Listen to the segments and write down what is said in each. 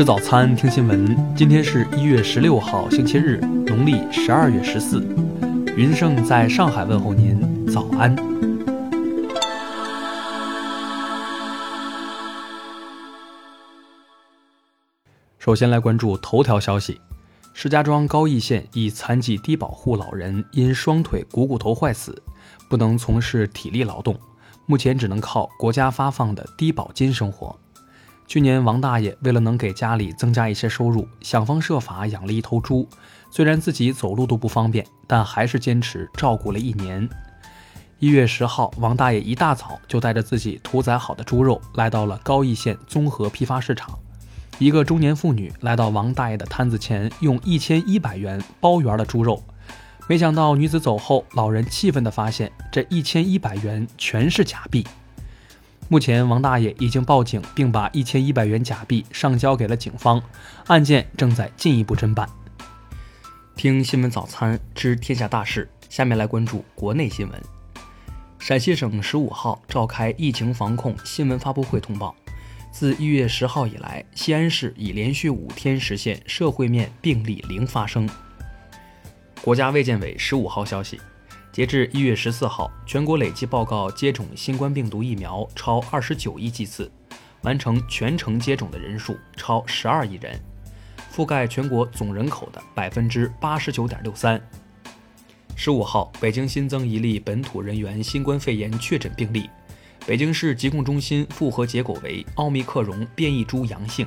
吃早餐，听新闻。今天是一月十六号，星期日，农历十二月十四。云盛在上海问候您，早安。首先来关注头条消息：石家庄高邑县一残疾低保户老人因双腿股骨头坏死，不能从事体力劳动，目前只能靠国家发放的低保金生活。去年，王大爷为了能给家里增加一些收入，想方设法养了一头猪。虽然自己走路都不方便，但还是坚持照顾了一年。一月十号，王大爷一大早就带着自己屠宰好的猪肉来到了高邑县综合批发市场。一个中年妇女来到王大爷的摊子前，用一千一百元包圆了猪肉。没想到女子走后，老人气愤地发现，这一千一百元全是假币。目前，王大爷已经报警，并把一千一百元假币上交给了警方，案件正在进一步侦办。听新闻早餐知天下大事，下面来关注国内新闻。陕西省十五号召开疫情防控新闻发布会，通报，自一月十号以来，西安市已连续五天实现社会面病例零发生。国家卫健委十五号消息。截至一月十四号，全国累计报告接种新冠病毒疫苗超二十九亿剂次，完成全程接种的人数超十二亿人，覆盖全国总人口的百分之八十九点六三。十五号，北京新增一例本土人员新冠肺炎确诊病例，北京市疾控中心复核结果为奥密克戎变异株阳性。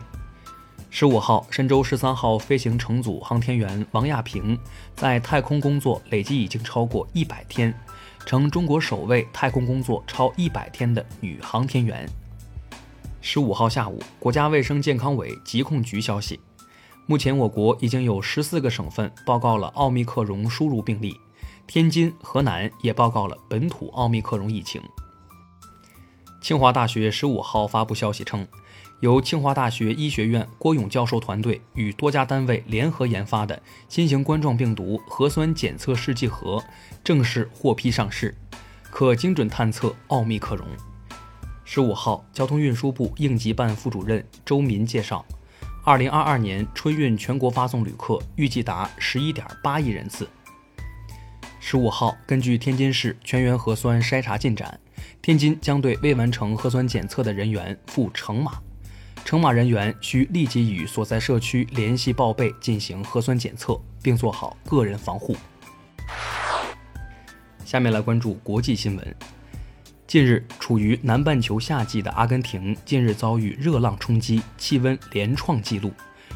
十五号，神舟十三号飞行乘组航天员王亚平在太空工作累计已经超过一百天，成中国首位太空工作超一百天的女航天员。十五号下午，国家卫生健康委疾控局消息，目前我国已经有十四个省份报告了奥密克戎输入病例，天津、河南也报告了本土奥密克戎疫情。清华大学十五号发布消息称。由清华大学医学院郭勇教授团队与多家单位联合研发的新型冠状病毒核酸检测试剂盒正式获批上市，可精准探测奥密克戎。十五号，交通运输部应急办副主任周民介绍，二零二二年春运全国发送旅客预计达十一点八亿人次。十五号，根据天津市全员核酸筛查进展，天津将对未完成核酸检测的人员付橙码。乘马人员需立即与所在社区联系报备，进行核酸检测，并做好个人防护。下面来关注国际新闻。近日，处于南半球夏季的阿根廷近日遭遇热浪冲击，气温连创纪录。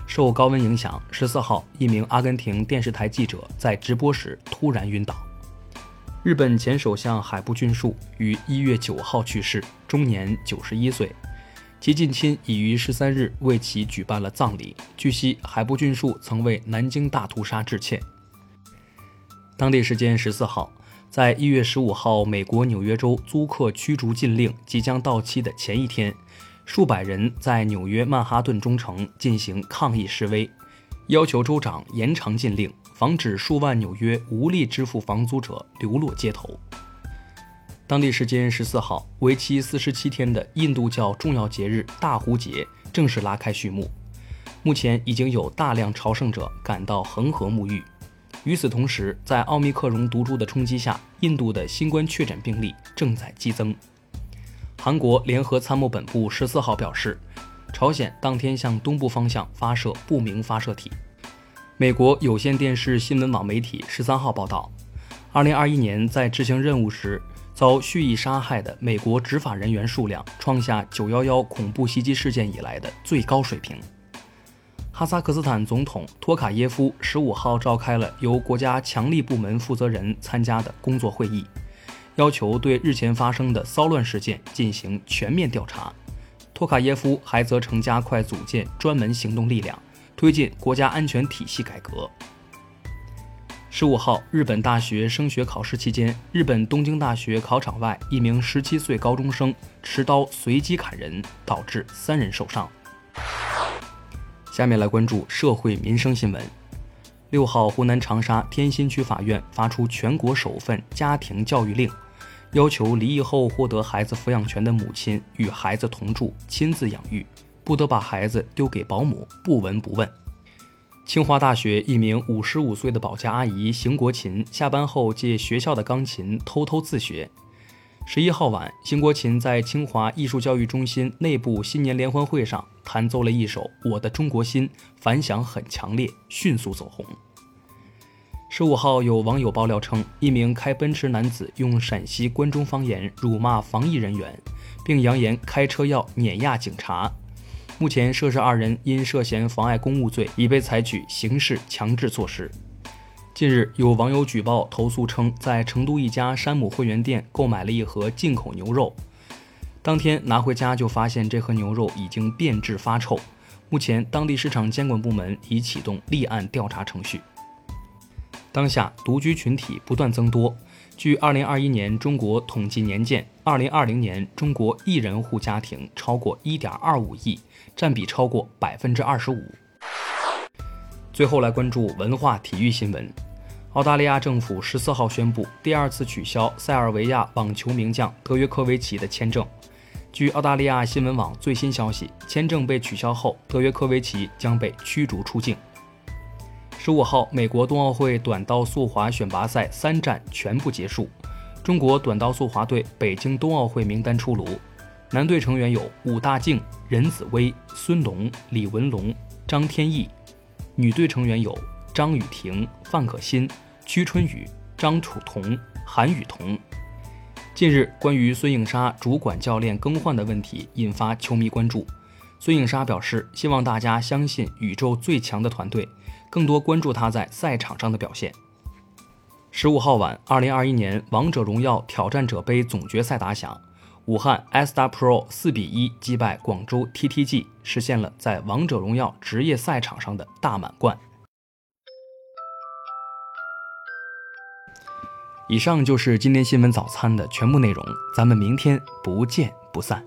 受高温影响，十四号，一名阿根廷电视台记者在直播时突然晕倒。日本前首相海部俊树于一月九号去世，终年九十一岁。其近亲已于十三日为其举办了葬礼。据悉，海部俊树曾为南京大屠杀致歉。当地时间十四号，在一月十五号美国纽约州租客驱逐禁令即将到期的前一天，数百人在纽约曼哈顿中城进行抗议示威，要求州长延长禁令，防止数万纽约无力支付房租者流落街头。当地时间十四号，为期四十七天的印度教重要节日大壶节正式拉开序幕。目前已经有大量朝圣者赶到恒河沐浴。与此同时，在奥密克戎毒株的冲击下，印度的新冠确诊病例正在激增。韩国联合参谋本部十四号表示，朝鲜当天向东部方向发射不明发射体。美国有线电视新闻网媒体十三号报道，二零二一年在执行任务时。遭蓄意杀害的美国执法人员数量创下九幺幺恐怖袭击事件以来的最高水平。哈萨克斯坦总统托卡耶夫十五号召开了由国家强力部门负责人参加的工作会议，要求对日前发生的骚乱事件进行全面调查。托卡耶夫还责成加快组建专门行动力量，推进国家安全体系改革。十五号，日本大学升学考试期间，日本东京大学考场外，一名十七岁高中生持刀随机砍人，导致三人受伤。下面来关注社会民生新闻。六号，湖南长沙天心区法院发出全国首份家庭教育令，要求离异后获得孩子抚养权的母亲与孩子同住，亲自养育，不得把孩子丢给保姆，不闻不问。清华大学一名五十五岁的保洁阿姨邢国琴，下班后借学校的钢琴偷偷自学。十一号晚，邢国琴在清华艺术教育中心内部新年联欢会上弹奏了一首《我的中国心》，反响很强烈，迅速走红。十五号，有网友爆料称，一名开奔驰男子用陕西关中方言辱骂防疫人员，并扬言开车要碾压警察。目前，涉事二人因涉嫌妨碍公务罪，已被采取刑事强制措施。近日，有网友举报投诉称，在成都一家山姆会员店购买了一盒进口牛肉，当天拿回家就发现这盒牛肉已经变质发臭。目前，当地市场监管部门已启动立案调查程序。当下，独居群体不断增多。据2021年中国统计年鉴，2020年中国一人户家庭超过1.25亿，占比超过25%。最后来关注文化体育新闻。澳大利亚政府十四号宣布，第二次取消塞尔维亚网球名将德约科维奇的签证。据澳大利亚新闻网最新消息，签证被取消后，德约科维奇将被驱逐出境。十五号，美国冬奥会短道速滑选拔赛三站全部结束，中国短道速滑队北京冬奥会名单出炉，男队成员有武大靖、任子威、孙龙、李文龙、张天翼，女队成员有张雨婷、范可新。屈春雨、张楚彤、韩雨桐。近日，关于孙颖莎主管教练更换的问题引发球迷关注。孙颖莎表示，希望大家相信宇宙最强的团队，更多关注她在赛场上的表现。十五号晚，二零二一年王者荣耀挑战者杯总决赛打响，武汉 S t a r Pro 四比一击败广州 TTG，实现了在王者荣耀职业赛场上的大满贯。以上就是今天新闻早餐的全部内容，咱们明天不见不散。